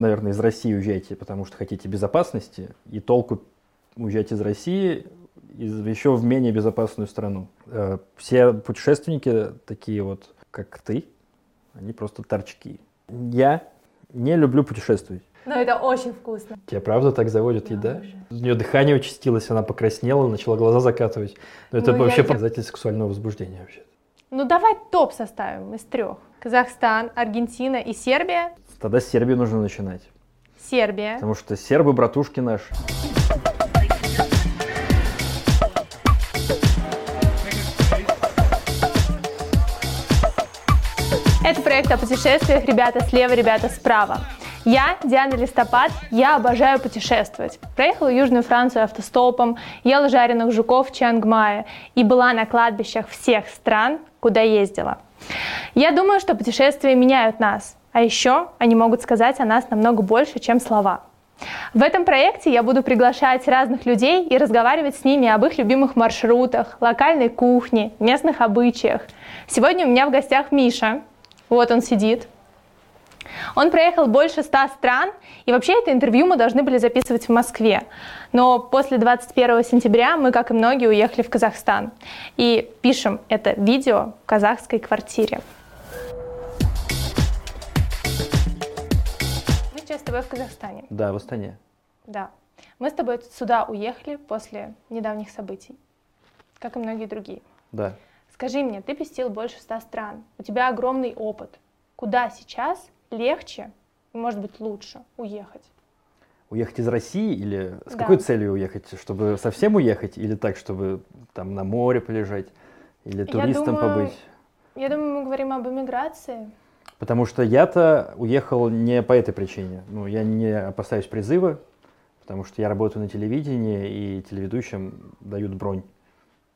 Наверное, из России уезжайте, потому что хотите безопасности, и толку уезжать из России из, еще в менее безопасную страну. Э, все путешественники такие вот, как ты, они просто торчки. Я не люблю путешествовать. Но это очень вкусно. Тебя правда так заводит да, еда? Уже. У нее дыхание участилось, она покраснела, начала глаза закатывать. Но это ну, вообще я... показатель сексуального возбуждения вообще. Ну давай топ составим из трех. Казахстан, Аргентина и Сербия. Тогда с Сербии нужно начинать. Сербия. Потому что сербы братушки наши. Это проект о путешествиях «Ребята слева, ребята справа». Я Диана Листопад, я обожаю путешествовать. Проехала Южную Францию автостопом, ела жареных жуков в Чангмае и была на кладбищах всех стран, куда ездила. Я думаю, что путешествия меняют нас, а еще они могут сказать о нас намного больше, чем слова. В этом проекте я буду приглашать разных людей и разговаривать с ними об их любимых маршрутах, локальной кухне, местных обычаях. Сегодня у меня в гостях Миша, вот он сидит. Он проехал больше ста стран, и вообще это интервью мы должны были записывать в Москве. Но после 21 сентября мы, как и многие, уехали в Казахстан. И пишем это видео в казахской квартире. Тобой в Казахстане. Да, в Астане. Да. Мы с тобой сюда уехали после недавних событий, как и многие другие. Да. Скажи мне, ты посетил больше ста стран, у тебя огромный опыт. Куда сейчас легче и, может быть, лучше уехать? Уехать из России или с да. какой целью уехать? Чтобы совсем уехать или так, чтобы там на море полежать или туристом я думаю, побыть? Я думаю, мы говорим об эмиграции. Потому что я-то уехал не по этой причине. Ну, я не опасаюсь призыва, потому что я работаю на телевидении, и телеведущим дают бронь.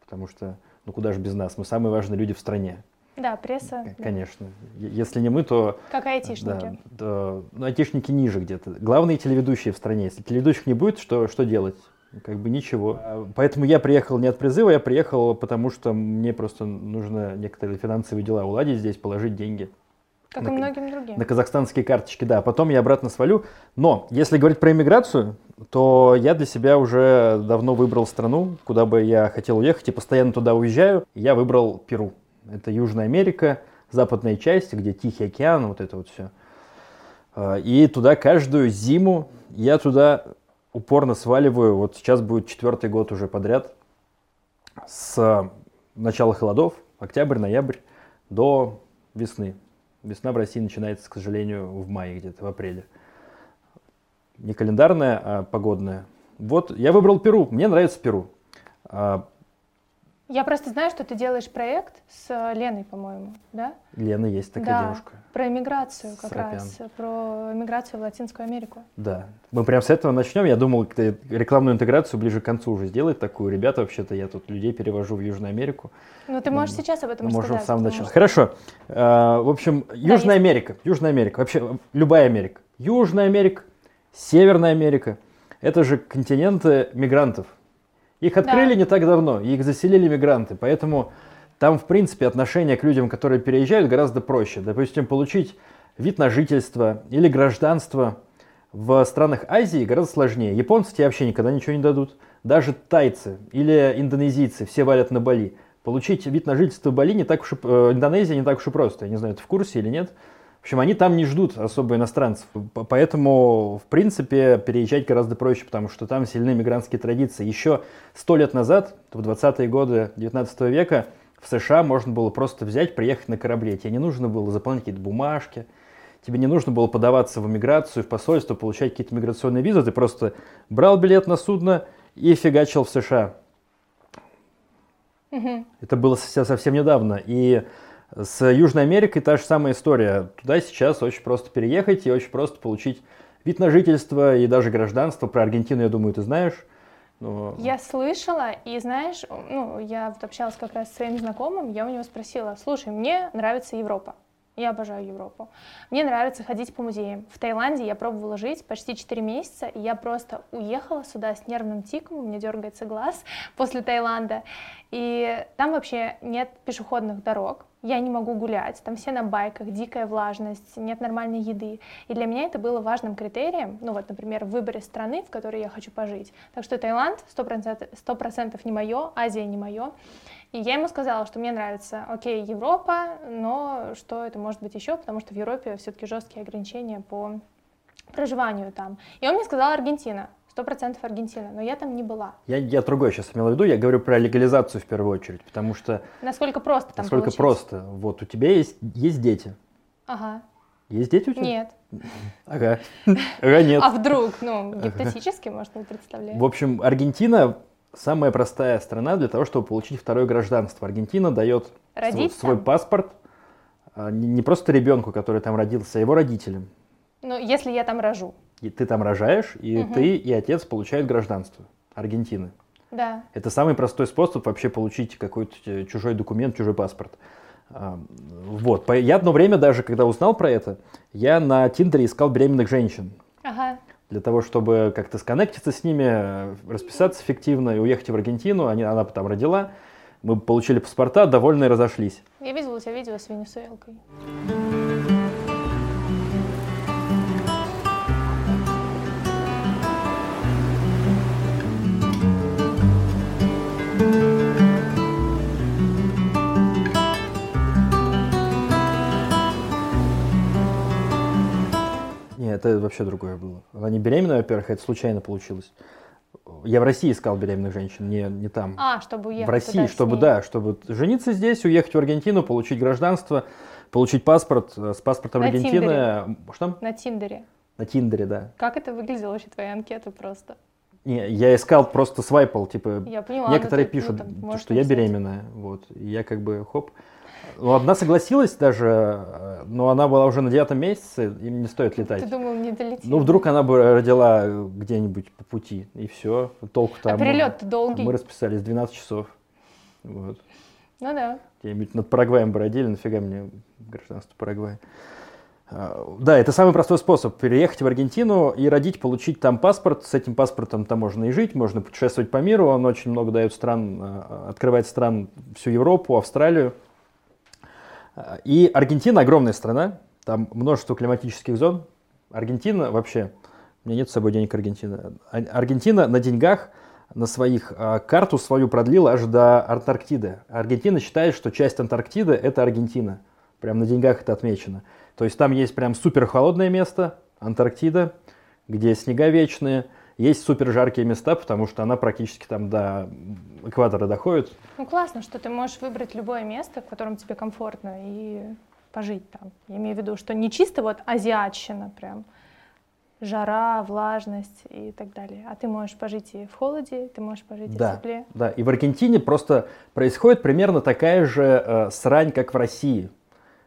Потому что ну куда же без нас, мы самые важные люди в стране. Да, пресса. Конечно. Да. Если не мы, то... Как айтишники. Да, да, ну, айтишники ниже где-то. Главные телеведущие в стране. Если телеведущих не будет, что, что делать? Как бы ничего. А, поэтому я приехал не от призыва, я приехал, потому что мне просто нужно некоторые финансовые дела уладить здесь, положить деньги. Как на, и многим другим. На казахстанские карточки, да. Потом я обратно свалю. Но если говорить про иммиграцию, то я для себя уже давно выбрал страну, куда бы я хотел уехать, и постоянно туда уезжаю. Я выбрал Перу. Это Южная Америка, западная часть, где Тихий океан, вот это вот все. А, и туда каждую зиму я туда упорно сваливаю. Вот сейчас будет четвертый год уже подряд. С начала холодов, октябрь, ноябрь, до весны. Весна в России начинается, к сожалению, в мае где-то, в апреле. Не календарная, а погодная. Вот я выбрал Перу. Мне нравится Перу. А, я просто знаю, что ты делаешь проект с Леной, по-моему, да? Лена есть такая да, девушка. Про эмиграцию как Срапян. раз, про эмиграцию в Латинскую Америку. Да. Мы прям с этого начнем. Я думал, рекламную интеграцию ближе к концу уже сделать такую. Ребята, вообще-то я тут людей перевожу в Южную Америку. Ну, ты можешь сейчас об этом Можем рассказать. в самом начале. Хорошо. А, в общем, Южная есть... Америка. Южная Америка. Вообще, любая Америка. Южная Америка, Северная Америка. Это же континенты мигрантов. Их открыли да. не так давно, их заселили мигранты, поэтому там, в принципе, отношение к людям, которые переезжают, гораздо проще. Допустим, получить вид на жительство или гражданство в странах Азии гораздо сложнее. Японцы тебе вообще никогда ничего не дадут. Даже тайцы или индонезийцы все валят на Бали. Получить вид на жительство в Бали не так уж и, э, Индонезия не так уж и просто. Я не знаю, ты в курсе или нет. В общем, они там не ждут особо иностранцев. Поэтому, в принципе, переезжать гораздо проще, потому что там сильны мигрантские традиции. Еще сто лет назад, в 20-е годы 19 века, в США можно было просто взять, приехать на корабле. Тебе не нужно было заполнять какие-то бумажки, тебе не нужно было подаваться в иммиграцию, в посольство, получать какие-то миграционные визы. Ты просто брал билет на судно и фигачил в США. Угу. Это было совсем недавно. И с Южной Америкой та же самая история. Туда сейчас очень просто переехать и очень просто получить вид на жительство и даже гражданство. Про Аргентину, я думаю, ты знаешь. Но... Я слышала, и знаешь, ну, я вот общалась как раз с своим знакомым, я у него спросила, слушай, мне нравится Европа, я обожаю Европу. Мне нравится ходить по музеям. В Таиланде я пробовала жить почти 4 месяца, и я просто уехала сюда с нервным тиком, у меня дергается глаз после Таиланда. И там вообще нет пешеходных дорог, я не могу гулять, там все на байках, дикая влажность, нет нормальной еды. И для меня это было важным критерием, ну вот, например, в выборе страны, в которой я хочу пожить. Так что Таиланд 100%, 100% не мое, Азия не мое. И я ему сказала, что мне нравится, окей, Европа, но что это может быть еще, потому что в Европе все-таки жесткие ограничения по проживанию там. И он мне сказал Аргентина. Сто процентов Аргентина, но я там не была. Я, я другое сейчас имел в виду, я говорю про легализацию в первую очередь, потому что... Насколько просто там Насколько получить? просто. Вот у тебя есть, есть дети. Ага. Есть дети у тебя? Нет. Ага. Ага, нет. А вдруг? Ну, гипотетически, может, не представляю. В общем, Аргентина самая простая страна для того, чтобы получить второе гражданство. Аргентина дает свой, свой паспорт а, не просто ребенку, который там родился, а его родителям. Ну, если я там рожу. И ты там рожаешь, и Мгм. ты и отец получают гражданство Аргентины. Да. Это самый простой способ вообще получить какой-то э, чужой документ, чужой паспорт. Вот. Я одно время даже, когда узнал про это, я на Тиндере искал беременных женщин. Ага. Для того, чтобы как-то сконнектиться с ними, э, расписаться эффективно и уехать в Аргентину. Они, она там родила. Мы получили паспорта, довольно и разошлись. Я видела у тебя видео с Венесуэлкой. Это вообще другое было. Она не беременная, во-первых, это случайно получилось. Я в России искал беременных женщин, не, не там. А, чтобы уехать в России, чтобы, да, чтобы жениться здесь, уехать в Аргентину, получить гражданство, получить паспорт. Э, С паспортом На Аргентины... Тиндере. Что? На Тиндере. На Тиндере, да. Как это выглядело вообще, твоя анкета просто? Не, я искал, просто свайпал, типа, Я поняла. некоторые ну, ты, ну, пишут, там, то, можешь что я беременная, вот, и я как бы, хоп. Ну, одна согласилась даже, э, но она была уже на девятом месяце, им не стоит летать. Ты думал, не долетит? Ну, вдруг она бы родила где-нибудь по пути, и все, толку там. А перелет-то долгий. Мы расписались 12 часов. Вот. Ну да. Где-нибудь над Парагваем бы родили, нафига мне гражданство Парагвая. А, Да, это самый простой способ. Переехать в Аргентину и родить, получить там паспорт. С этим паспортом там можно и жить, можно путешествовать по миру. Он очень много дает стран, а, открывает стран всю Европу, Австралию. А, И Аргентина огромная страна. Там множество климатических зон. Аргентина вообще... У меня нет с собой денег Аргентины. А- Аргентина на деньгах на своих а, карту свою продлила аж до Антарктиды. Аргентина считает, что часть Антарктиды это Аргентина. Прям на деньгах это отмечено. То есть там есть прям супер холодное место, Антарктида, где снега вечные. Есть супер жаркие места, потому что она практически там до экватора доходит. Ну классно, что ты можешь выбрать любое место, в котором тебе комфортно, и пожить там. Я имею в виду, что не чисто вот азиатщина прям, жара, влажность и так далее. А ты можешь пожить и в холоде, ты можешь пожить и в Да, тепле. да. И в Аргентине просто происходит примерно такая же э, срань, как в России.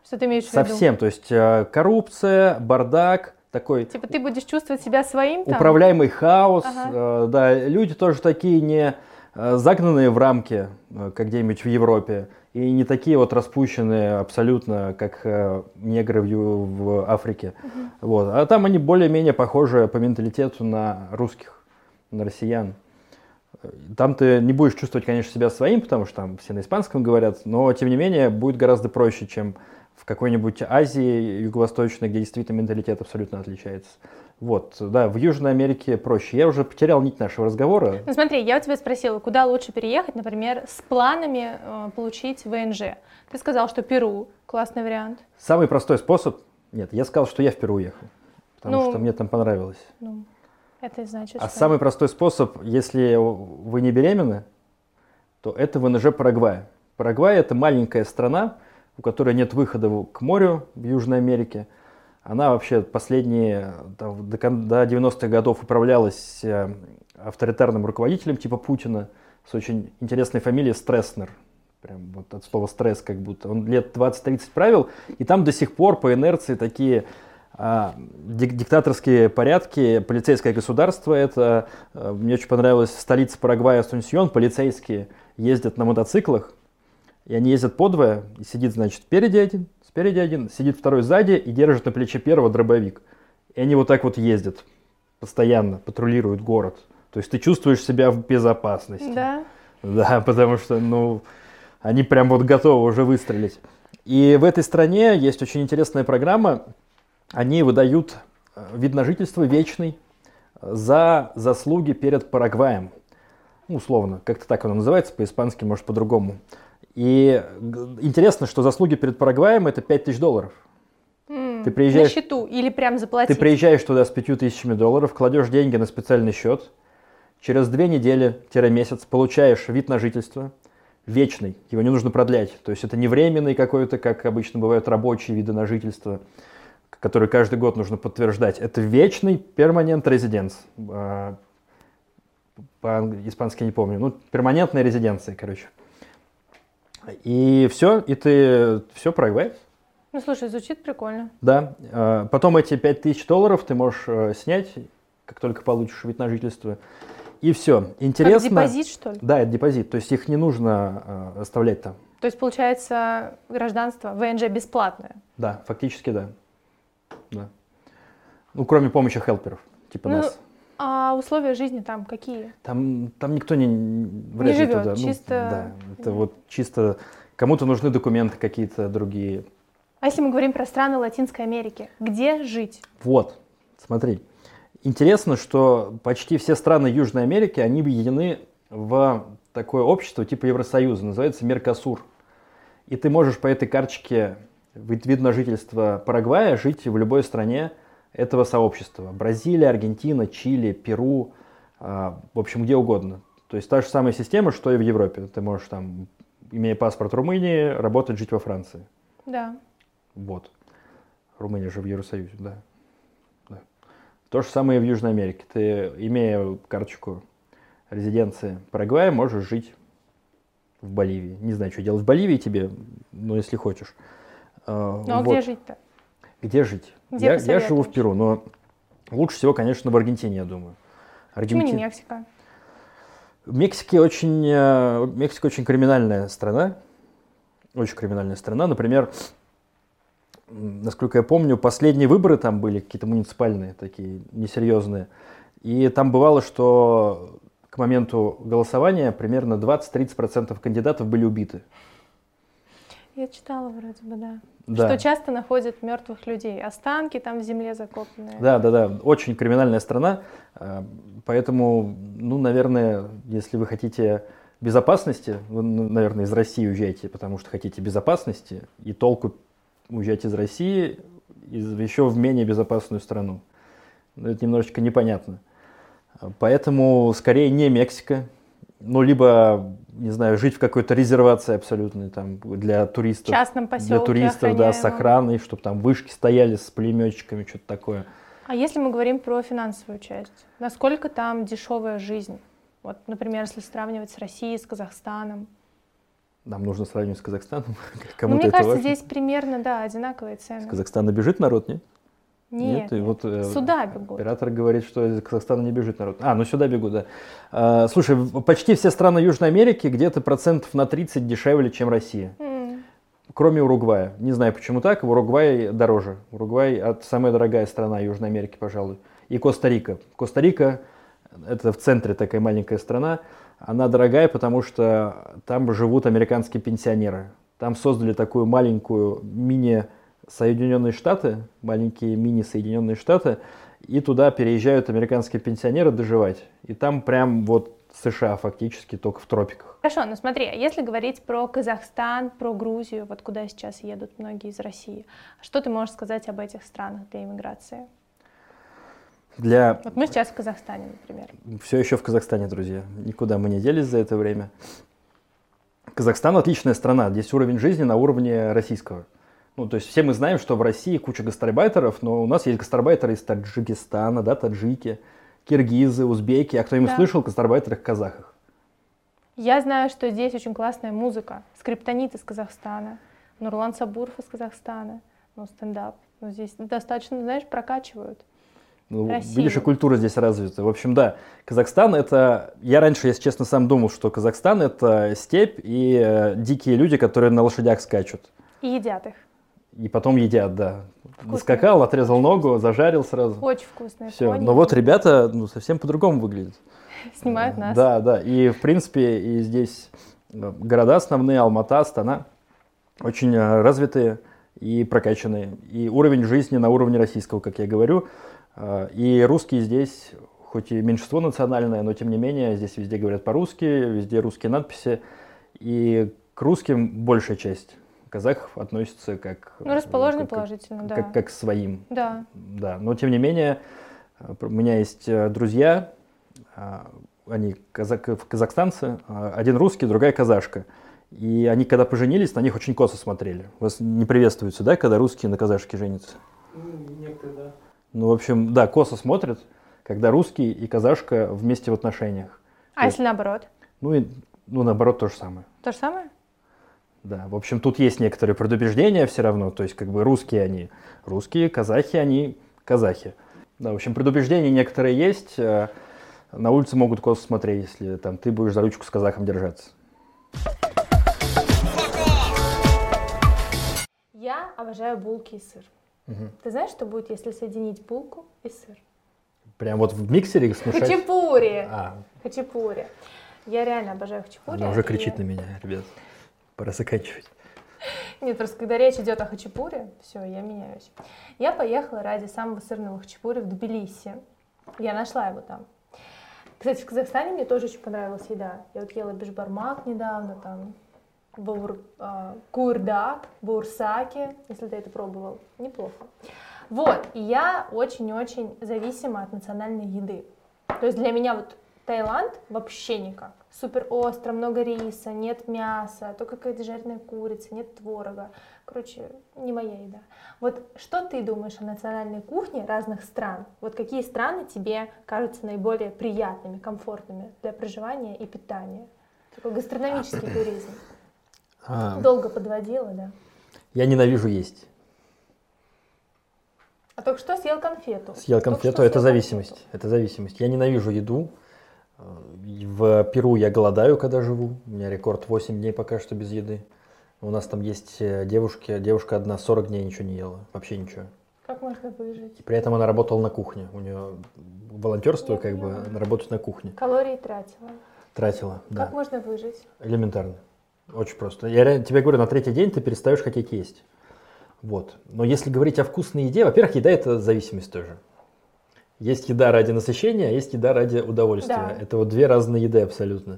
Что ты имеешь в виду? Совсем. То есть э, коррупция, бардак, такой Типа ты будешь чувствовать себя своим там? управляемый хаос. Ага. э, да, люди тоже такие не э, загнанные в рамки, э, как где-нибудь в Европе, и не такие вот распущенные абсолютно, как э, негры в, Африке. Вот. А там они более-менее похожи по менталитету на русских, на россиян. Там ты не будешь чувствовать, конечно, себя своим, потому что там все на испанском говорят, но тем не менее будет гораздо проще, чем в какой-нибудь Азии юго-восточной, где действительно менталитет абсолютно отличается. Вот, да, в Южной Америке проще. Я уже потерял нить нашего разговора. Ну смотри, я у тебя спросила, куда лучше переехать, например, с планами э, получить ВНЖ. Ты сказал, что Перу классный вариант. Самый простой способ... Нет, я сказал, что я в Перу уехал, потому Ну, что мне там понравилось. Ну, это значит, А что... самый простой способ, если вы не беременны, то это ВНЖ Парагвая. Парагвай это маленькая страна, у которой нет выхода к морю в Южной Америке. Она вообще последние, до, кон- до 90-х годов управлялась э, авторитарным руководителем типа Путина с очень интересной фамилией Стресснер. Прям вот от слова стресс как будто. Он лет 20-30 правил, и там до сих пор по инерции такие а, дик- диктаторские порядки, полицейское государство, это, э, мне очень понравилось, столица Парагвая Асунсьон, полицейские ездят на мотоциклах, и они ездят подвое, и сидит, значит, спереди один, спереди один, сидит второй сзади и держит на плече первого дробовик. И они вот так вот ездят постоянно, патрулируют город. То есть ты чувствуешь себя в безопасности. Да? Да, потому что, ну, они прям вот готовы уже выстрелить. И в этой стране есть очень интересная программа. Они выдают э, вид на жительство вечный за заслуги перед Парагваем. Ну, условно, как-то так оно называется, по-испански, может, по-другому. И интересно, что заслуги перед Парагваем это 5000 долларов. М, Ты приезжаешь- На счету или прям заплатить? Ты приезжаешь туда с 5000 долларов, кладешь деньги на специальный счет, через две недели-месяц получаешь вид на жительство, вечный, его не нужно продлять. То есть это не временный какой-то, как обычно бывают рабочие виды на жительство, которые каждый год нужно подтверждать. Это вечный перманент резиденс. По-испански не помню. Ну, перманентная резиденция, короче. И все, и ты все проиграешь. Ну, слушай, звучит прикольно. Да. э, Потом эти 5000 долларов ты можешь э, снять, как только получишь вид на жительство. И все. Интересно. Как депозит, что ли? Да, это депозит. То есть их не нужно э, оставлять там. То есть, получается, гражданство ВНЖ бесплатное. Да, фактически да. да. Ну, кроме помощи хелперов, типа Ну, нас. А условия жизни там какие? Там, там никто не, вряд ли живет, туда. Ну, чисто- да, это вот чисто кому-то нужны документы какие-то другие. А если мы говорим про страны Латинской Америки, где жить? Вот, смотри. Интересно, что почти все страны Южной Америки, они объединены в такое общество типа Евросоюза, называется Меркосур. И ты можешь по этой карточке вид на жительство Парагвая жить в любой стране этого сообщества. Бразилия, Аргентина, Чили, Перу, а, в общем, где угодно. То есть та же самая система, что и в Европе. Ты можешь там, имея паспорт Румынии, работать, жить во Франции. Да. Вот. Румыния же в Евросоюзе, да. да. То же самое и в Южной Америке. Ты, имея карточку резиденции Парагвая, можешь жить в Боливии. Не знаю, что делать в Боливии тебе, но если хочешь. А, Ну а вот. где жить-то? Где жить? Где я, я живу в? Перу, но лучше всего, конечно, в Аргентине, я думаю. Почему не Аргентин- Мексика? Мексики очень, э, Мексика очень криминальная страна. Очень криминальная страна. Например, насколько я помню, последние выборы там были какие-то муниципальные, такие несерьезные. И там бывало, что к моменту голосования примерно 20-30% кандидатов были убиты. Я читала вроде бы, да. Да. Что часто находят мертвых людей, останки там в земле закопанные. Да, да, да, очень криминальная страна, э, поэтому, ну, наверное, если вы хотите безопасности, вы, ну, наверное, из России уезжаете, потому что хотите безопасности, и толку уезжать из России из, еще в менее безопасную страну. Ну, это немножечко непонятно. Поэтому скорее не Мексика, ну, либо, не знаю, жить в какой-то резервации абсолютной там для туристов. В частном поселке для туристов, да, с охраняемом. охраной, чтобы там вышки стояли с пулеметчиками, что-то такое. А если мы говорим про финансовую часть, насколько там дешевая жизнь? Вот, например, если сравнивать с Россией, с Казахстаном. Нам нужно сравнивать с Казахстаном. Ну, Кому-то мне это кажется, важно. здесь примерно, да, одинаковые цены. С Казахстана бежит народ, нет? Нет, и нет. вот, э, сюда бегут. Оператор говорит, что из Казахстана не бежит народ. А, ну сюда бегут, да. А, слушай, почти все страны Южной Америки где-то процентов на 30 дешевле, чем Россия. М, Кроме Уругвая. Не знаю, почему так. В Уругвае дороже. Уругвай самая дорогая страна Южной Америки, пожалуй. И Коста-Рика. Коста-Рика это в центре такая маленькая страна. Она дорогая, потому что там живут американские пенсионеры. Там создали такую маленькую мини Соединенные Штаты, маленькие мини Соединенные Штаты, и туда переезжают американские пенсионеры доживать. И там прям вот США фактически, только в тропиках. Хорошо, ну смотри, а если говорить про Казахстан, про Грузию, вот куда сейчас едут многие из России, что ты можешь сказать об этих странах для иммиграции? Для Вот мы сейчас в Казахстане, например. Все еще в Казахстане, друзья. Никуда мы не делись за это время. Казахстан отличная страна. Здесь уровень жизни на уровне российского. Ну, то есть все мы знаем, что в России куча гастарбайтеров, но у нас есть гастарбайтеры из Таджикистана, да, таджики, киргизы, узбеки. А кто-нибудь Да. слышал о гастарбайтерах-казахах? Я знаю, что здесь очень классная музыка. Скриптонит из Казахстана, Нурлан Сабуров из Казахстана, ну, стендап. Ну, здесь достаточно, знаешь, прокачивают. Ну, Россию. видишь, и культура здесь развита. В общем, да, Казахстан это... Я раньше, если честно, сам думал, что Казахстан это степь и э, дикие люди, которые на лошадях скачут. И едят их. И потом едят, да. Вкусно. Скакал, отрезал ногу, зажарил сразу. Очень вкусные. Все. Но вот ребята ну, совсем по-другому выглядят. Снимают нас. Да, да. И в принципе и здесь э, города основные, Алмата, Астана, очень э, развитые и прокачанные. И уровень жизни на уровне российского, как я говорю. Э, и русские здесь, хоть и меньшинство национальное, но тем не менее, здесь везде говорят по-русски, везде русские надписи. И к русским большая часть казахов относится как... Ну, расположены как, положительно, да. Как, как к своим. Да. Да, но тем не менее, у меня есть друзья, они казак, казахстанцы, один русский, другая казашка. И они, когда поженились, на них очень косо смотрели. Вас не приветствуется, да, когда русские на казашке женятся? Ну, некоторые, да. Ну, в общем, да, косо смотрят, когда русский и казашка вместе в отношениях. А если наоборот? Ну, и, ну, наоборот, то же самое. То же самое? Да, в общем, тут есть некоторые предубеждения все равно, то есть как бы русские они русские, казахи они казахи. Да, в общем, предубеждения некоторые есть, э, на улице могут косо смотреть, если там ты будешь за ручку с казахом держаться. Я обожаю булки и сыр. Угу. Ты знаешь, что будет, если соединить булку и сыр? Прям вот в миксере смешать? Хачапури. А. Хачапури. Я реально обожаю хачапури. Она уже кричит и... на меня, ребят. Пора заканчивать. Нет, просто когда речь идет о хачапуре, все, я меняюсь. Я поехала ради самого сырного хачапури в Тбилиси. Я нашла его там. Кстати, в Казахстане мне тоже очень понравилась еда. Я вот ела бешбармак недавно, там, бур, э, курдак, бурсаки, если ты это пробовал. Неплохо. Вот, и я очень-очень зависима от национальной еды. То есть для меня вот Таиланд вообще никак. Супер остро, много риса, нет мяса, только какая-то жареная курица, нет творога. Короче, не моя еда. Вот что ты думаешь о национальной кухне разных стран? Вот какие страны тебе кажутся наиболее приятными, комфортными для проживания и питания? Такой гастрономический туризм. А, Долго подводила, да? я ненавижу есть. А только что съел конфету. Съел конфету, это съел зависимость. конфету. Это зависимость. Я ненавижу еду. В Перу я голодаю, когда живу. У меня рекорд 8 дней пока что без еды. У нас там есть э, девушки, девушка одна 40 дней ничего не ела, вообще ничего. Как можно выжить? И при этом она работала на кухне. У нее волонтерство, Я как бы, поняла. она работает на кухне. Калории тратила. Тратила, да. Как можно выжить? Элементарно. Очень просто. Я реально тебе говорю, на третий день ты перестаешь хотеть есть. Вот. Но если говорить о вкусной еде, во-первых, еда это зависимость тоже. Есть еда ради насыщения, а есть еда ради удовольствия. Да. Это вот две разные еды абсолютно.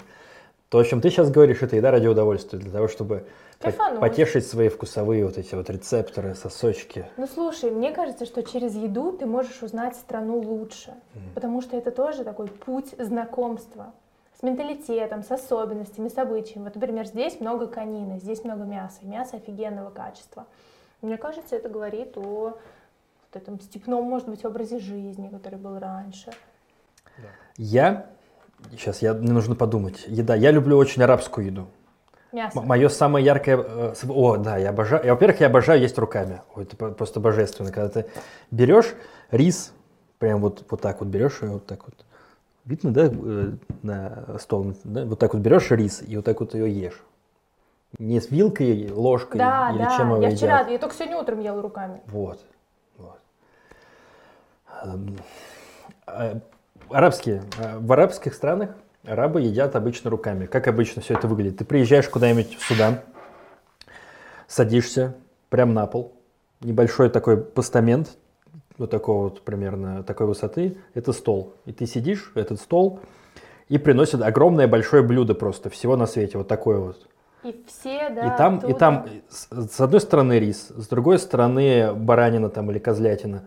То, о чем ты сейчас говоришь, это еда ради удовольствия, для того, чтобы Кайфануть. потешить свои вкусовые вот эти вот рецепторы, сосочки. Ну слушай, мне кажется, что через еду ты можешь узнать страну лучше, потому что это тоже такой путь знакомства с менталитетом, с особенностями, с обычаями. Вот, например, здесь много конины, здесь много мяса, мясо офигенного качества. Мне кажется, это говорит о вот этом степном, может быть, образе жизни, который был раньше. Я, сейчас я, мне нужно подумать, еда, я люблю очень арабскую еду. Мясо. Мое самое яркое... э, О, да, я обожаю... Во-первых, я обожаю есть руками. Ой, это просто божественно. Когда ты берешь рис, прям вот, вот так вот берешь и вот так вот. Видно, да, э, на стол? да? Вот так вот берешь рис и вот так вот ее ешь. Не с вилкой, ложкой Да, или да, чем его я едят. вчера, я только сегодня утром ела руками. Вот. Эм, э, Арабские. э, В арабских странах арабы едят обычно руками. Как обычно все это выглядит? Ты приезжаешь куда-нибудь в Судан, садишься прямо на пол, небольшой такой постамент, вот такого вот примерно такой высоты, это стол. И ты сидишь, этот стол, и приносят огромное большое блюдо просто, всего на свете, вот такое вот. И все, да, И там, и оттуда. там с, с одной стороны рис, с другой стороны баранина там или козлятина,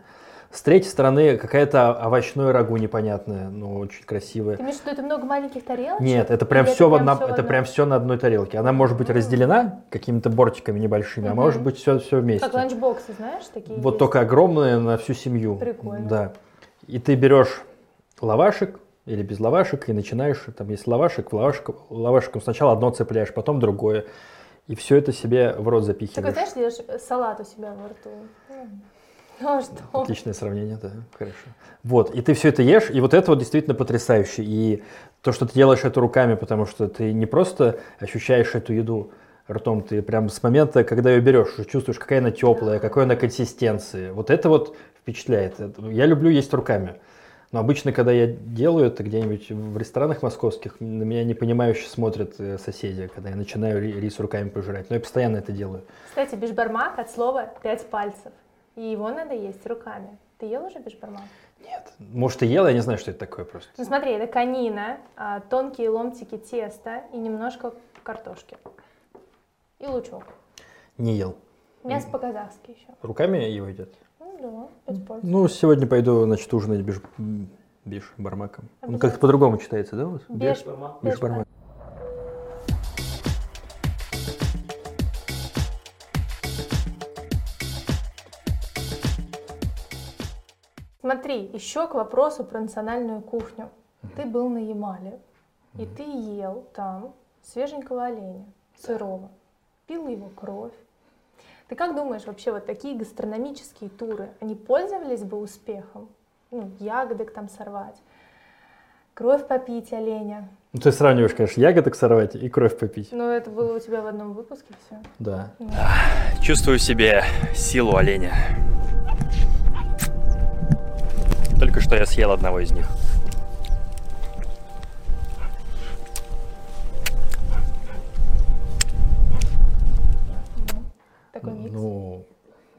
с третьей стороны какая-то овощное рагу непонятное, но очень красивое. Ты имеешь в виду, это много маленьких тарелочек? Нет, это прям все в прям одном, всё в это прям все на одной тарелке. Она может быть разделена какими-то бортиками небольшими, а может быть все, все вместе. Как ланчбоксы, знаешь, такие Вот есть. только огромное на всю семью. Прикольно. Да. И ты берешь лавашек или без лавашек и начинаешь, там есть лавашек, в лавашек, лавашиком сначала одно цепляешь, потом другое. И все это себе в рот запихиваешь. знаешь, делаешь салат у себя во рту. А что? Отличное сравнение, да, хорошо. Вот, и ты все это ешь, и вот это вот действительно потрясающе. И то, что ты делаешь это руками, потому что ты не просто ощущаешь эту еду ртом, ты прям с момента, когда ее берешь, чувствуешь, какая она теплая, какой она консистенции. Вот это вот впечатляет. Я люблю есть руками. Но обычно, когда я делаю это где-нибудь в ресторанах московских, на меня непонимающе смотрят э, соседи, когда я начинаю ри- рис руками пожирать. Но я постоянно это делаю. Кстати, бишбармак от слова «пять пальцев». И его надо есть руками. Ты ел уже бишбармак? Нет. Может, и ел, я не знаю, что это такое просто. Ну смотри, это конина, а, тонкие ломтики теста и немножко картошки. И лучок. Не ел. Мясо по-казахски еще. Руками его едят? Ну да. Ну, сегодня пойду, значит, ужинать биш, м, биш бармаком. Он как-то по-другому читается, да, у вас? Беш- бармак. Смотри, еще к вопросу про национальную кухню. Ты был на Ямале, и ты ел там свеженького оленя, сырого, пил его кровь. Ты как думаешь, вообще вот такие гастрономические туры, они пользовались бы успехом? Ну, ягоды там сорвать, кровь попить оленя. Ну, ты сравниваешь, конечно, ягодок сорвать и кровь попить. Ну, это было у тебя в одном выпуске все. Да. Чувствую в себе силу оленя. Что я съел одного из них. Такой микс. Ну,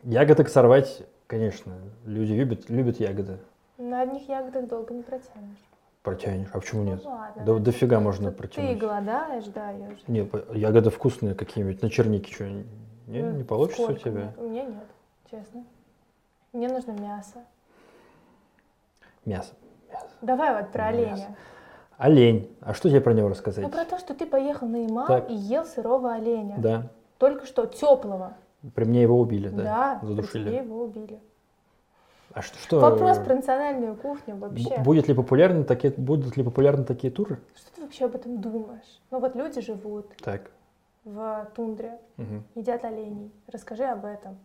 ягодок сорвать, конечно, люди любят, любят ягоды. На одних ягодах долго не протянешь. Протянешь. А почему нет? Ну ладно. Да дофига можно тут протянуть. Ты голодаешь, да, ешь. Не, по- ягоды вкусные какие-нибудь. На чернике что, не, Ну, не получится сколько у тебя? мне? У меня нет, честно. Мне нужно мясо. Мясо. Мясо. Давай вот про Мясо. оленя. Олень. А что тебе про него рассказать? Ну, про то, что ты поехал на Ямал Так. и ел сырого оленя. Да. Только что, теплого. При мне его убили, да. Да, при Задушили. тебе его убили. А что, что Вопрос про национальную кухню вообще. будет ли популярны такие, будут ли популярны такие туры? Что ты вообще об этом думаешь? Ну вот люди живут Так. в тундре, мгм. едят оленей. Расскажи об этом.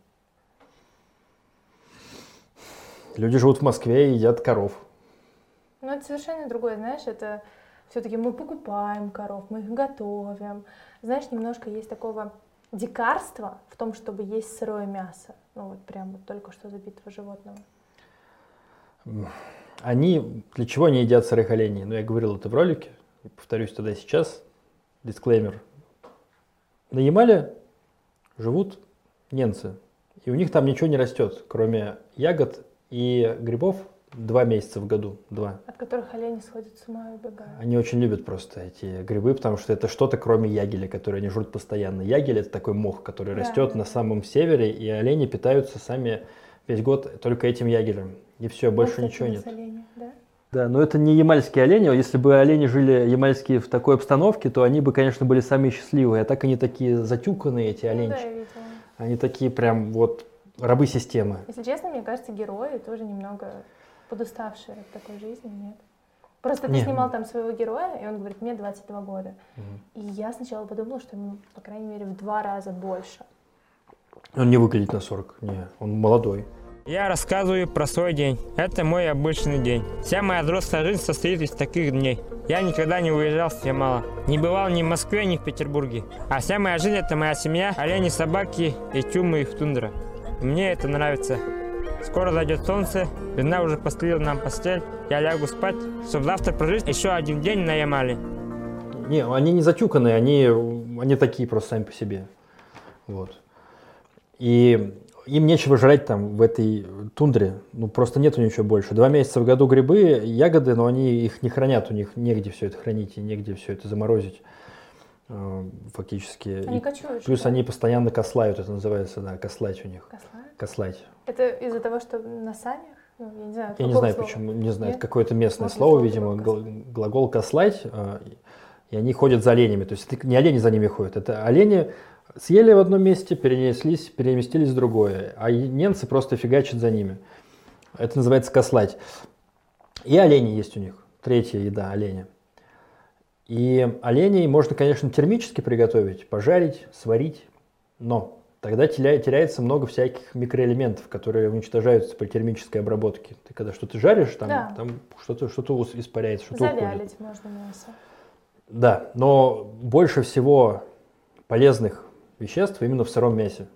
Люди живут в Москве и едят коров. Ну, это совершенно другое, знаешь, это все-таки мы покупаем коров, мы их готовим. Знаешь, немножко есть такого дикарства в том, чтобы есть сырое мясо. Ну, вот прям вот только что забитого животного. Они для чего они едят сырых оленей? Ну, я говорил это в ролике, и повторюсь тогда сейчас. Дисклеймер. На Ямале живут немцы, и у них там ничего не растет, кроме ягод и грибов два месяца в году, два. От которых олени сходят с ума и убегают. Они очень любят просто эти грибы, потому что это что-то кроме ягеля, который они жрут постоянно. Ягель это такой мох, который Да, растет да. на самом севере, и олени питаются сами весь год только этим ягелем. И все, больше ничего нет. олени, да? Да, но это не ямальские олени. Если бы олени жили ямальские в такой обстановке, то они бы, конечно, были самые счастливые. А так они такие затюканные, эти Ну олени. да. Они такие прям вот рабы системы. Если честно, мне кажется, герои тоже немного подуставшие от такой жизни, нет? Просто ты снимал там своего героя, и он говорит, мне 22 года. Мгм. И я сначала подумала, что ему, по крайней мере, в два раза больше. Он не выглядит на 40, не, он молодой. Я рассказываю про свой день. Это мой обычный день. Вся моя взрослая жизнь состоит из таких дней. Я никогда не уезжал с Ямала. Не бывал ни в Москве, ни в Петербурге. А вся моя жизнь – это моя семья, олени, собаки и тюмы в тундра. Мне это нравится. Скоро зайдет солнце, жена уже постелила нам постель, я лягу спать, чтобы завтра прожить еще один день на Ямале. Не, они не затюканные, они, они такие просто сами по себе. Вот. И им нечего жрать там в этой тундре. Ну, просто нету ничего больше. Два месяца в году грибы, ягоды, но они их не хранят, у них негде все это хранить и негде все это заморозить. Э, Фактически. Они кочуют. плюс да? они постоянно кослают, это называется, да, кослать у них. Кослают? Кослать. Это из-за того, что на санях? Ну, я не знаю. Я не знаю слова? почему, не знаю, Нет? это какое-то местное Может, слово, видимо, гл- глагол кослать, э, и они ходят за оленями. То есть это не олени за ними ходят, это олени съели в одном месте, перенеслись, переместились в другое, а немцы просто фигачат за ними. Это называется кослать. И олени есть у них, третья еда оленя. И оленей можно, конечно, термически приготовить, пожарить, сварить, но тогда теря- теряется много всяких микроэлементов, которые уничтожаются при термической обработке. Ты когда что-то жаришь, там, Да. там что-то что испаряется, что-то уходит. Завялить можно мясо. Да, но больше всего полезных веществ именно в сыром мясе.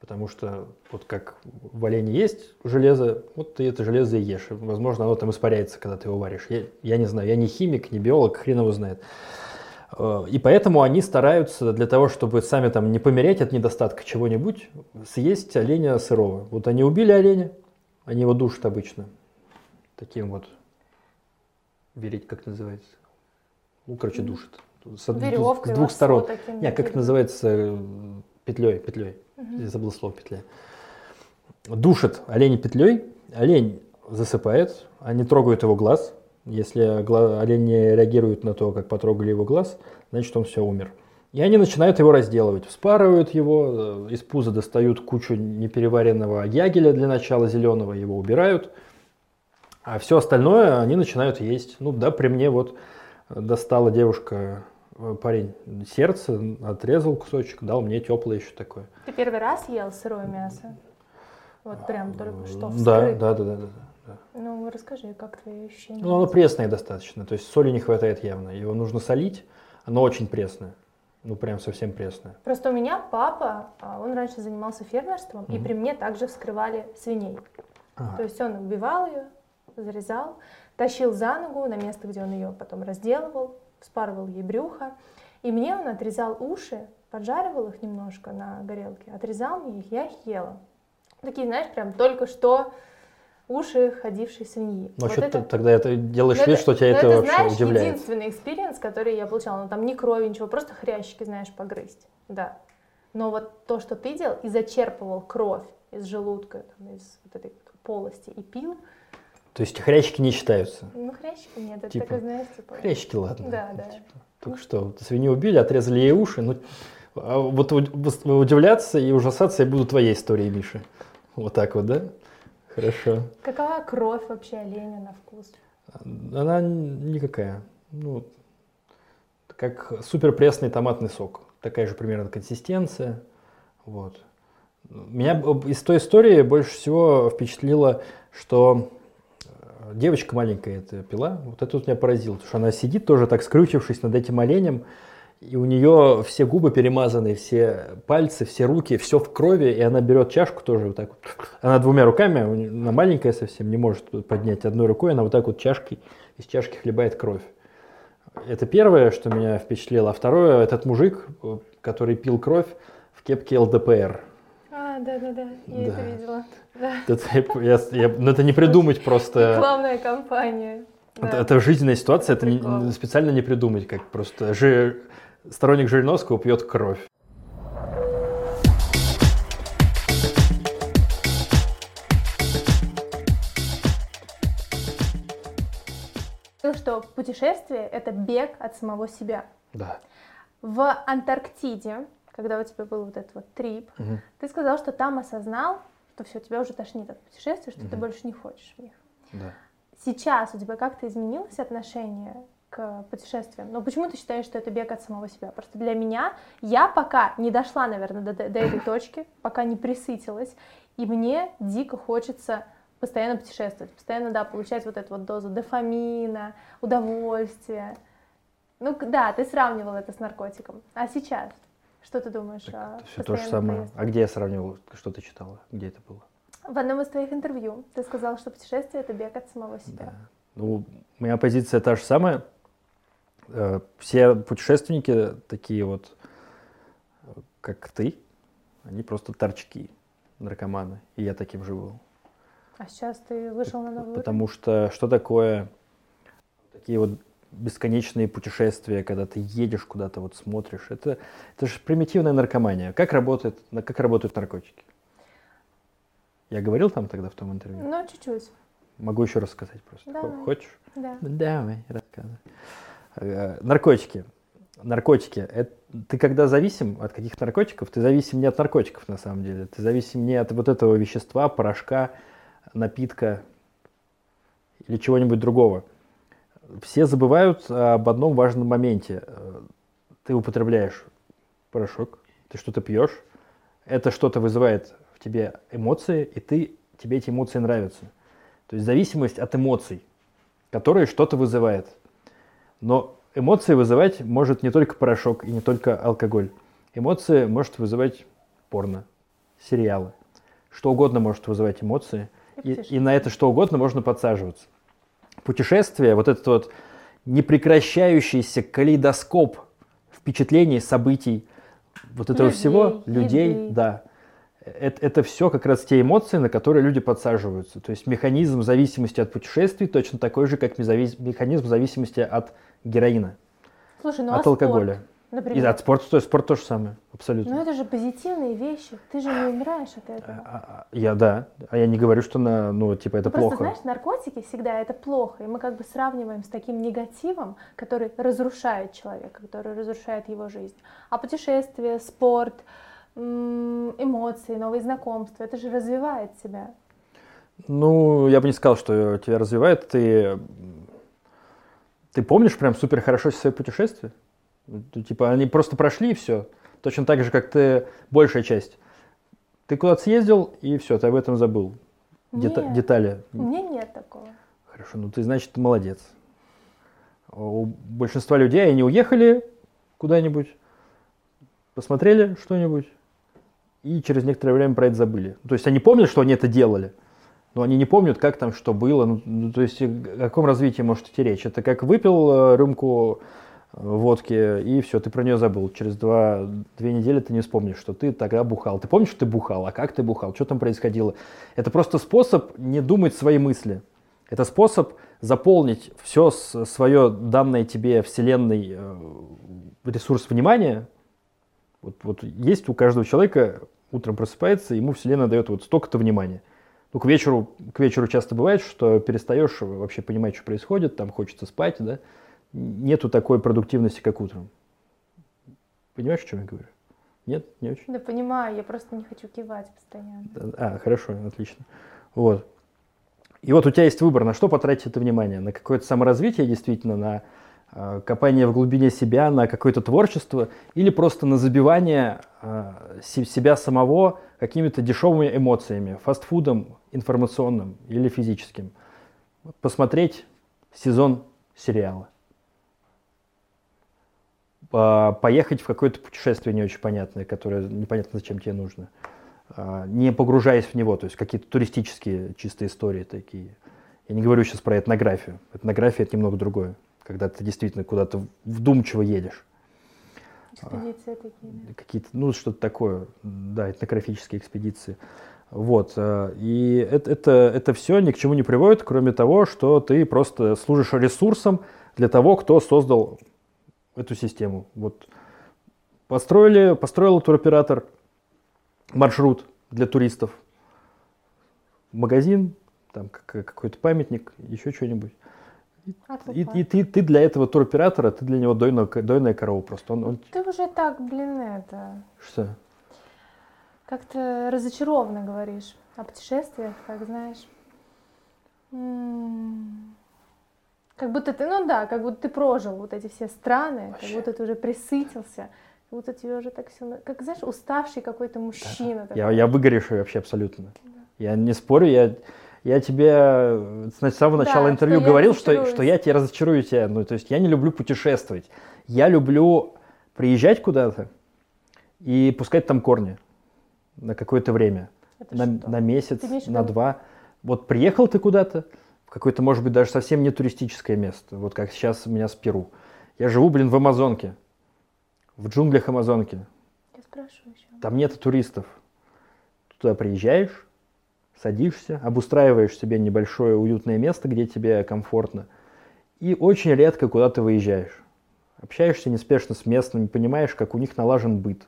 Потому что вот как в олене есть железо, вот ты это железо и ешь. И, возможно, оно там испаряется, когда ты его варишь. Я, я не знаю, я не химик, не биолог, хрен его знает. Э, И поэтому они стараются для того, чтобы сами там не помереть от недостатка чего-нибудь, съесть оленя сырого. Вот они убили оленя, они его душат обычно. Таким вот, верить, как называется? Ну, короче, душат. С, Веревкой, с двух сторон. Не, как это называется? Петлей, петлей. Я забыл слово петля. Душит олень петлей, олень засыпает, они трогают его глаз. Если гла- олень не реагирует на то, как потрогали его глаз, значит он все умер. И они начинают его разделывать, вспарывают его, э, из пуза достают кучу непереваренного ягеля для начала зеленого, его убирают, а все остальное они начинают есть. Ну да, при мне вот достала девушка, э, парень, сердце, отрезал кусочек, дал мне теплое еще такое. Ты первый раз ел сырое мясо? Вот прям только что вскрыт. да, да, да, да. да. Ну, расскажи, как твои ощущения? Ну, оно пресное достаточно, то есть соли не хватает явно. Его нужно солить, оно очень пресное. Ну, прям совсем пресное. Просто у меня папа, а, он раньше занимался фермерством, и при мне также вскрывали свиней. Ага. То есть он убивал ее, зарезал, тащил за ногу на место, где он ее потом разделывал, вспарывал ей брюхо. И мне он отрезал уши, поджаривал их немножко на горелке, отрезал мне их, я их ела. Такие, знаешь, прям только что уши ходившей свиньи. Ну, Вот что это- ты тогда это делаешь Ну, вид, что тебя ну, это, вообще знаешь, удивляет? единственный экспириенс, который я получала. Ну, там ни крови, ничего, просто хрящики, знаешь, погрызть. Да. Но вот то, что ты делал, и зачерпывал кровь из желудка, там, из вот этой полости и пил, То есть хрящики не считаются? ну, хрящики нет, это Типа, такой, знаешь, типа... Хрящики, ладно. Да, да. Типа, Только что свинью убили, отрезали ей уши. Ну, а вот удивляться и ужасаться я буду твоей историей, Миша. Вот так вот, да? Хорошо. Какова кровь вообще оленя на вкус? Она никакая. Ну, как супер пресный томатный сок. Такая же примерно консистенция. Вот. Меня из той истории больше всего впечатлило, что девочка маленькая это пила. Вот это вот меня поразило, потому что она сидит тоже так скрючившись над этим оленем, и у нее все губы перемазаны, все пальцы, все руки, все в крови, и она берет чашку тоже вот так вот. Она двумя руками, она маленькая совсем, не может поднять одной рукой, она вот так вот чашкой, из чашки хлебает кровь. Это первое, что меня впечатлило. А второе, этот мужик, э, который пил кровь в кепке ЛДПР. А, да-да-да, я Да. это видела. Да. Это, я- я- ну, это не придумать просто. Главная компания. Это, Да. это жизненная ситуация, это не- специально не придумать, как просто жи- сторонник Жириновского пьет кровь. Говорил, что путешествие — это бег от самого себя. Да. В Антарктиде, когда у тебя был вот этот вот трип, Мгм. ты сказал, что там осознал, что все, тебя уже тошнит от путешествий, что ты Мгм. больше не хочешь в них. Да. Сейчас у тебя как-то изменилось отношение к путешествиям? Но почему ты считаешь, что это бег от самого себя? Просто для меня, я пока не дошла, наверное, до, до этой точки, пока не присытилась, и мне дико хочется постоянно путешествовать, постоянно, да, получать вот эту вот дозу дофамина, удовольствия. Ну, да, ты сравнивал это с наркотиком. А сейчас? Что ты думаешь о Это все то же самое. поездках? А где я сравнивал? Что ты читала? Где это было? В одном из твоих интервью ты сказал, что путешествие — это бег от самого себя. Да. Ну, моя позиция та же самая. Э, Все путешественники такие вот, как ты, они просто торчки, наркоманы. И я таким же был. А сейчас ты вышел на новый уровень? Потому что что такое такие вот бесконечные путешествия, когда ты едешь куда-то, вот смотришь, это, это же примитивная наркомания. Как работает, как работают наркотики? Я говорил там тогда в том интервью? Ну, чуть-чуть, Могу еще раз сказать просто. Давай. Хочешь? да. Ну, Давай, рассказывай. Э, Наркотики. Наркотики. Это, ты когда зависим от каких наркотиков, ты зависим не от наркотиков на самом деле. Ты зависим не от вот этого вещества, порошка, напитка или чего-нибудь другого. Все забывают об одном важном моменте. Э, Ты употребляешь порошок, ты что-то пьешь, это что-то вызывает в тебе эмоции, и ты, тебе эти эмоции нравятся. То есть зависимость от эмоций, которые что-то вызывает. Но эмоции вызывать может не только порошок и не только алкоголь. Эмоции может вызывать порно, сериалы. Что угодно может вызывать эмоции. И, и на это что угодно можно подсаживаться. Путешествие, вот этот вот непрекращающийся калейдоскоп впечатлений, событий, вот этого Людей, всего, людей, еды. да. Это, это все как раз те эмоции, на которые люди подсаживаются. То есть механизм зависимости от путешествий точно такой же, как механизм зависимости от героина, Слушай, ну от а спорт, алкоголя. И например? от спорта, то есть спорт то же самое, абсолютно. Ну это же позитивные вещи. Ты же не умираешь от А, этого. а, Я да, а я не говорю, что на, ну типа это Просто плохо. знаешь, наркотики всегда это плохо, и мы как бы сравниваем с таким негативом, который разрушает человека, который разрушает его жизнь. А путешествие, спорт, эмоции, новые знакомства, это же развивает себя. Ну, я бы не сказал, что тебя развивает. Ты, ты помнишь прям супер хорошо свои путешествия? Ну, Типа они просто прошли и все. Точно так же, как ты большая часть. Ты куда-то съездил и все, ты об этом забыл. Дета- Нет. детали. У меня нет такого. Хорошо, ну ты, значит, молодец. У большинства людей они уехали куда-нибудь, посмотрели что-нибудь и через некоторое время про это забыли. То есть они помнят, что они это делали, но они не помнят, как там что было. Ну, ну, то есть о каком развитии может идти речь? Это как выпил э, рюмку э, водки и все, ты про нее забыл. Через два, две недели ты не вспомнишь, что ты тогда бухал. Ты помнишь, что ты бухал, а как ты бухал, что там происходило? Это просто способ не думать свои мысли. Это способ заполнить все свое данное тебе вселенной э, ресурс внимания. Вот, вот есть у каждого человека, утром просыпается, ему вселенная дает вот столько-то внимания. Ну, к вечеру, к вечеру часто бывает, что перестаешь вообще понимать, что происходит, там хочется спать, да. Нету такой продуктивности, как утром. Понимаешь, о чем я говорю? Нет, не очень? Да понимаю, я просто не хочу кивать постоянно. А, хорошо, отлично. Вот. И вот у тебя есть выбор, на что потратить это внимание. На какое-то саморазвитие, действительно, на э, копание в глубине себя, на какое-то творчество, или просто на забивание э, се- себя самого какими-то дешевыми эмоциями, фастфудом информационным или физическим. Посмотреть сезон сериала. По- Поехать в какое-то путешествие не очень понятное, которое непонятно зачем тебе нужно а, не погружаясь в него, то есть какие-то туристические чистые истории такие. Я не говорю сейчас про этнографию. Этнография это немного другое, когда ты действительно куда-то вдумчиво едешь. Экспедиции такие. Какие-то, ну, что-то такое, да, этнографические экспедиции. Вот. а, И это, это, это все ни к чему не приводит, кроме того, что ты просто служишь ресурсом для того, кто создал эту систему. Вот. Построили, построил туроператор маршрут для туристов. Магазин, там как- какой-то памятник, еще что-нибудь. И, и ты, ты для этого туроператора, ты для него дойная, дойная корова просто. Он, он- Ты уже так, блин, это, что? как-то разочарованно говоришь о путешествиях, как знаешь. М, Как будто ты, ну да, как будто ты прожил вот эти все страны, как Вообще. будто будто ты уже присытился, как будто тебе уже так все, как знаешь, уставший какой-то мужчина. такой. Я, я выгоревший вообще абсолютно. Я не спорю, я, я тебе с самого Да, начала что интервью я говорил, что, что я тебя разочарую тебя. Ну, то есть я не люблю путешествовать. Я люблю приезжать куда-то и пускать там корни на какое-то время. Это На, что? на месяц, на два. Вот приехал ты куда-то, какое-то, может быть, даже совсем не туристическое место, вот как сейчас у меня с Перу. Я живу, блин, в Амазонке, в джунглях Амазонки. Я спрашиваю еще. Там нет туристов. Туда приезжаешь, садишься, обустраиваешь себе небольшое уютное место, где тебе комфортно. И очень редко куда ты выезжаешь. Общаешься неспешно с местными, понимаешь, как у них налажен быт.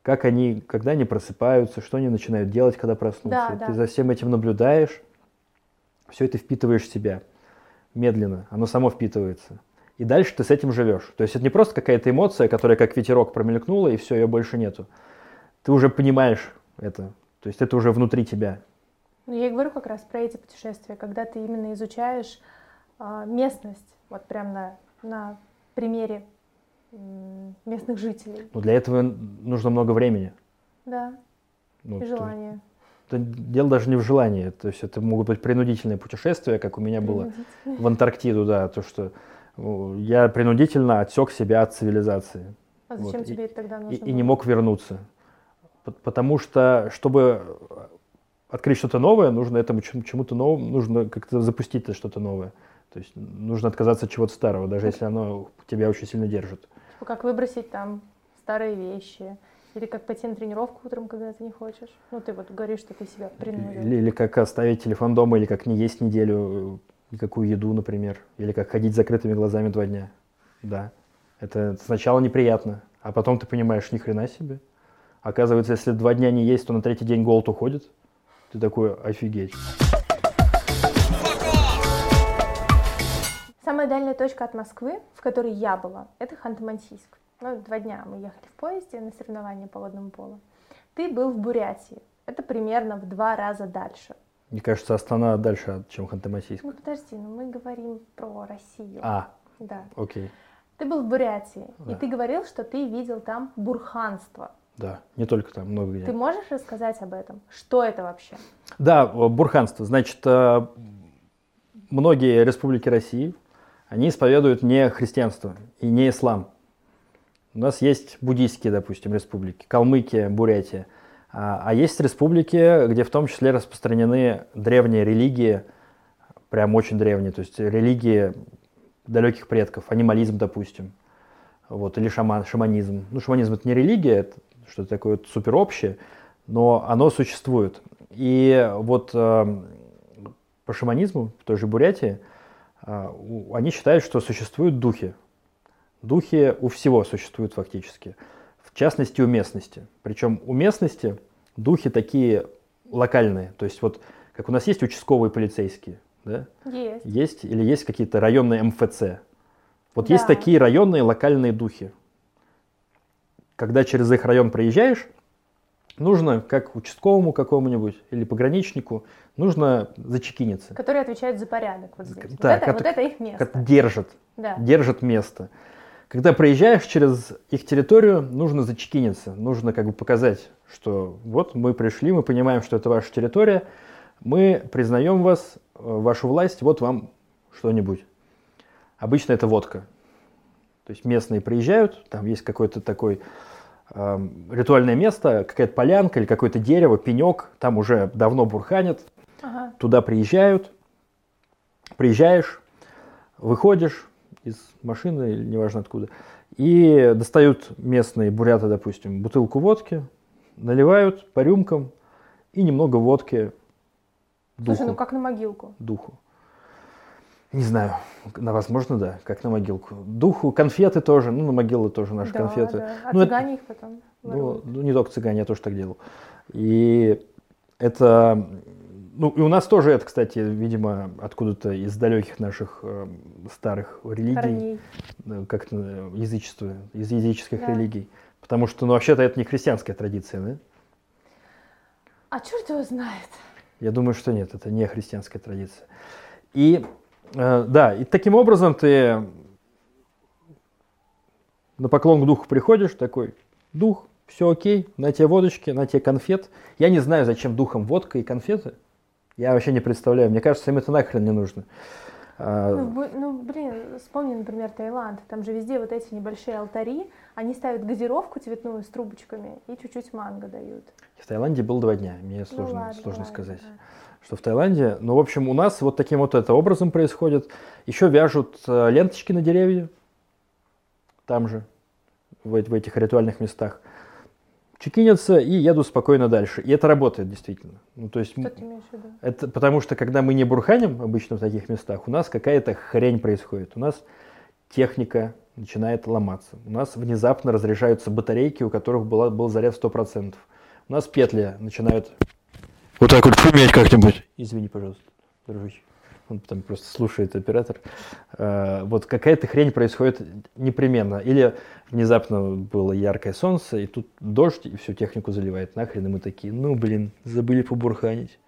Как они, когда они просыпаются, что они начинают делать, когда проснутся. Да, да. Ты за всем этим наблюдаешь, все это впитываешь в себя. Медленно, оно само впитывается. И дальше ты с этим живешь. То есть это не просто какая-то эмоция, которая как ветерок промелькнула, и все, ее больше нету. Ты уже понимаешь это. То есть это уже внутри тебя. Ну, я и говорю как раз про эти путешествия, когда ты именно изучаешь а, местность, вот прям на, на примере м, местных жителей. Но для этого нужно много времени. Да, Ну, и то- желание. то дело даже не в желании. То есть это могут быть принудительные путешествия, как у меня было в Антарктиду, да, то, что ну, я принудительно отсек себя от цивилизации. А вот, зачем и- тебе это тогда и, нужно и не было? мог вернуться. Потому что, чтобы открыть что-то новое, нужно этому чем- чему-то новому, нужно как-то запустить это что-то новое. То есть нужно отказаться от чего-то старого, даже если оно тебя очень сильно держит. Типа, Как выбросить там старые вещи. Или как пойти на тренировку утром, когда ты не хочешь. Ну, ты вот говоришь, что ты себя принудил. Или, или как оставить телефон дома, или как не есть неделю э, никакую еду, например. Или как ходить с закрытыми глазами два дня. Да. Это сначала неприятно, а потом ты понимаешь, ни хрена себе. Оказывается, если два дня не есть, то на третий день голод уходит. Ты такой, офигеть. Самая дальняя точка от Москвы, в которой я была, это Ханты-Мансийск. Ну, два дня мы ехали в поезде на соревнования по водному полу. Ты был в Бурятии. Это примерно в два раза дальше. Мне кажется, Астана дальше, чем Ханты-Мансийск. Ну, подожди, ну мы говорим про Россию. А, Да. окей. Ты был в Бурятии, Да. и ты говорил, что ты видел там бурханство. Да, не только там, много где. Ты можешь рассказать об этом? Что это вообще? Да, бурханство. Значит, э, многие республики России, они исповедуют не христианство и не ислам. У нас есть буддийские, допустим, республики, Калмыкия, Бурятия. А, а есть республики, где в том числе распространены древние религии, прям очень древние, то есть религии далеких предков, анимализм, допустим, вот, или шаман, шаманизм. Ну, шаманизм это не религия, это что-то такое вот суперобщее, но оно существует. И вот э, по шаманизму, в той же Бурятии, э, они считают, что существуют духи. Духи у всего существуют фактически. В частности, у местности. Причем у местности духи такие локальные. То есть вот как у нас есть участковые полицейские, да? Есть. Есть или есть какие-то районные МФЦ. Вот Да. есть такие районные локальные духи. Когда через их район проезжаешь, нужно, как участковому какому-нибудь или пограничнику, нужно зачекиниться. Которые отвечают за порядок вот здесь. Да, вот, это, вот это их место. Держат, Да. держат место. Когда проезжаешь через их территорию, нужно зачекиниться, нужно как бы показать, что вот мы пришли, мы понимаем, что это ваша территория, мы признаем вас, э, вашу власть, вот вам что-нибудь. Обычно это водка. То есть местные приезжают, там есть какое-то такое эм, ритуальное место, какая-то полянка или какое-то дерево, пенек, там уже давно бурханят, Ага. туда приезжают, приезжаешь, выходишь из машины или неважно откуда, и достают местные буряты, допустим, бутылку водки, наливают по рюмкам и немного водки духу. Слушай, ну как на могилку. духу. Не знаю, на возможно, да, как на могилку. Духу, конфеты тоже, ну, на могилы тоже наши да, конфеты. да. А Ну, это- цыгане их потом Ну, ну, не только цыгане, я тоже так делал. И это... Ну, и у нас тоже это, кстати, видимо, откуда-то из далеких наших э, старых религий, э, как э, язычество, из языческих Да. религий. Потому что, ну, вообще-то это не христианская традиция, да? А черт его знает. Я думаю, что нет, это не христианская традиция. И э, да, и таким образом ты на поклон к духу приходишь, такой, дух, все окей, на тебе водочки, на тебе конфет. Я не знаю, зачем духом водка и конфеты. Я вообще не представляю. Мне кажется, им это нахрен не нужно. А, Ну, ну, блин, вспомни, например, Таиланд. Там же везде вот эти небольшие алтари. Они ставят газировку цветную с трубочками и чуть-чуть манго дают. в Таиланде был два дня. Мне Ну сложно, ладно, сложно ладно, сказать. да. что в Таиланде. Ну, в общем, у нас вот таким вот это образом происходит. Еще вяжут э, ленточки на деревья. Там же, в, в этих ритуальных местах. Чекинятся и едут спокойно дальше. И это работает действительно. Ну, то есть, Что ты имеешь в виду? это потому что, когда мы не бурханим обычно в таких местах, у нас какая-то хрень происходит. У нас техника начинает ломаться. У нас внезапно разряжаются батарейки, у которых была, был заряд 100%. У нас петли начинают вот так вот шуметь как-нибудь. Извини, пожалуйста, дружище. Он там просто слушает оператор. Э, Вот какая-то хрень происходит непременно. Или внезапно было яркое солнце, и тут дождь, и всю технику заливает нахрен, и мы такие, ну, блин, забыли побурханить.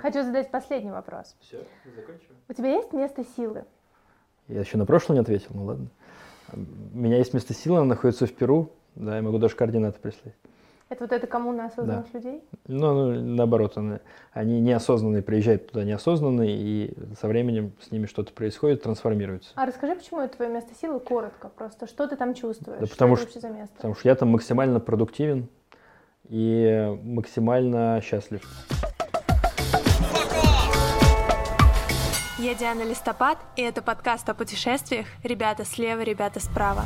Хочу задать последний вопрос. Все, закончим. У тебя есть место силы? Я еще на прошлое не ответил, ну ладно. У меня есть место силы, она находится в Перу. Да, я могу даже координаты прислать. Это вот эта коммуна осознанных людей? Ну, ну, наоборот, они, они неосознанные, приезжают туда неосознанные, и со временем с ними что-то происходит, трансформируются. А расскажи, почему это твое место силы коротко просто. Что ты там чувствуешь? Да что потому что- вообще за место? Потому что я там максимально продуктивен, и максимально счастлив. Я Диана Листопад, и это подкаст о путешествиях «Ребята слева, ребята справа».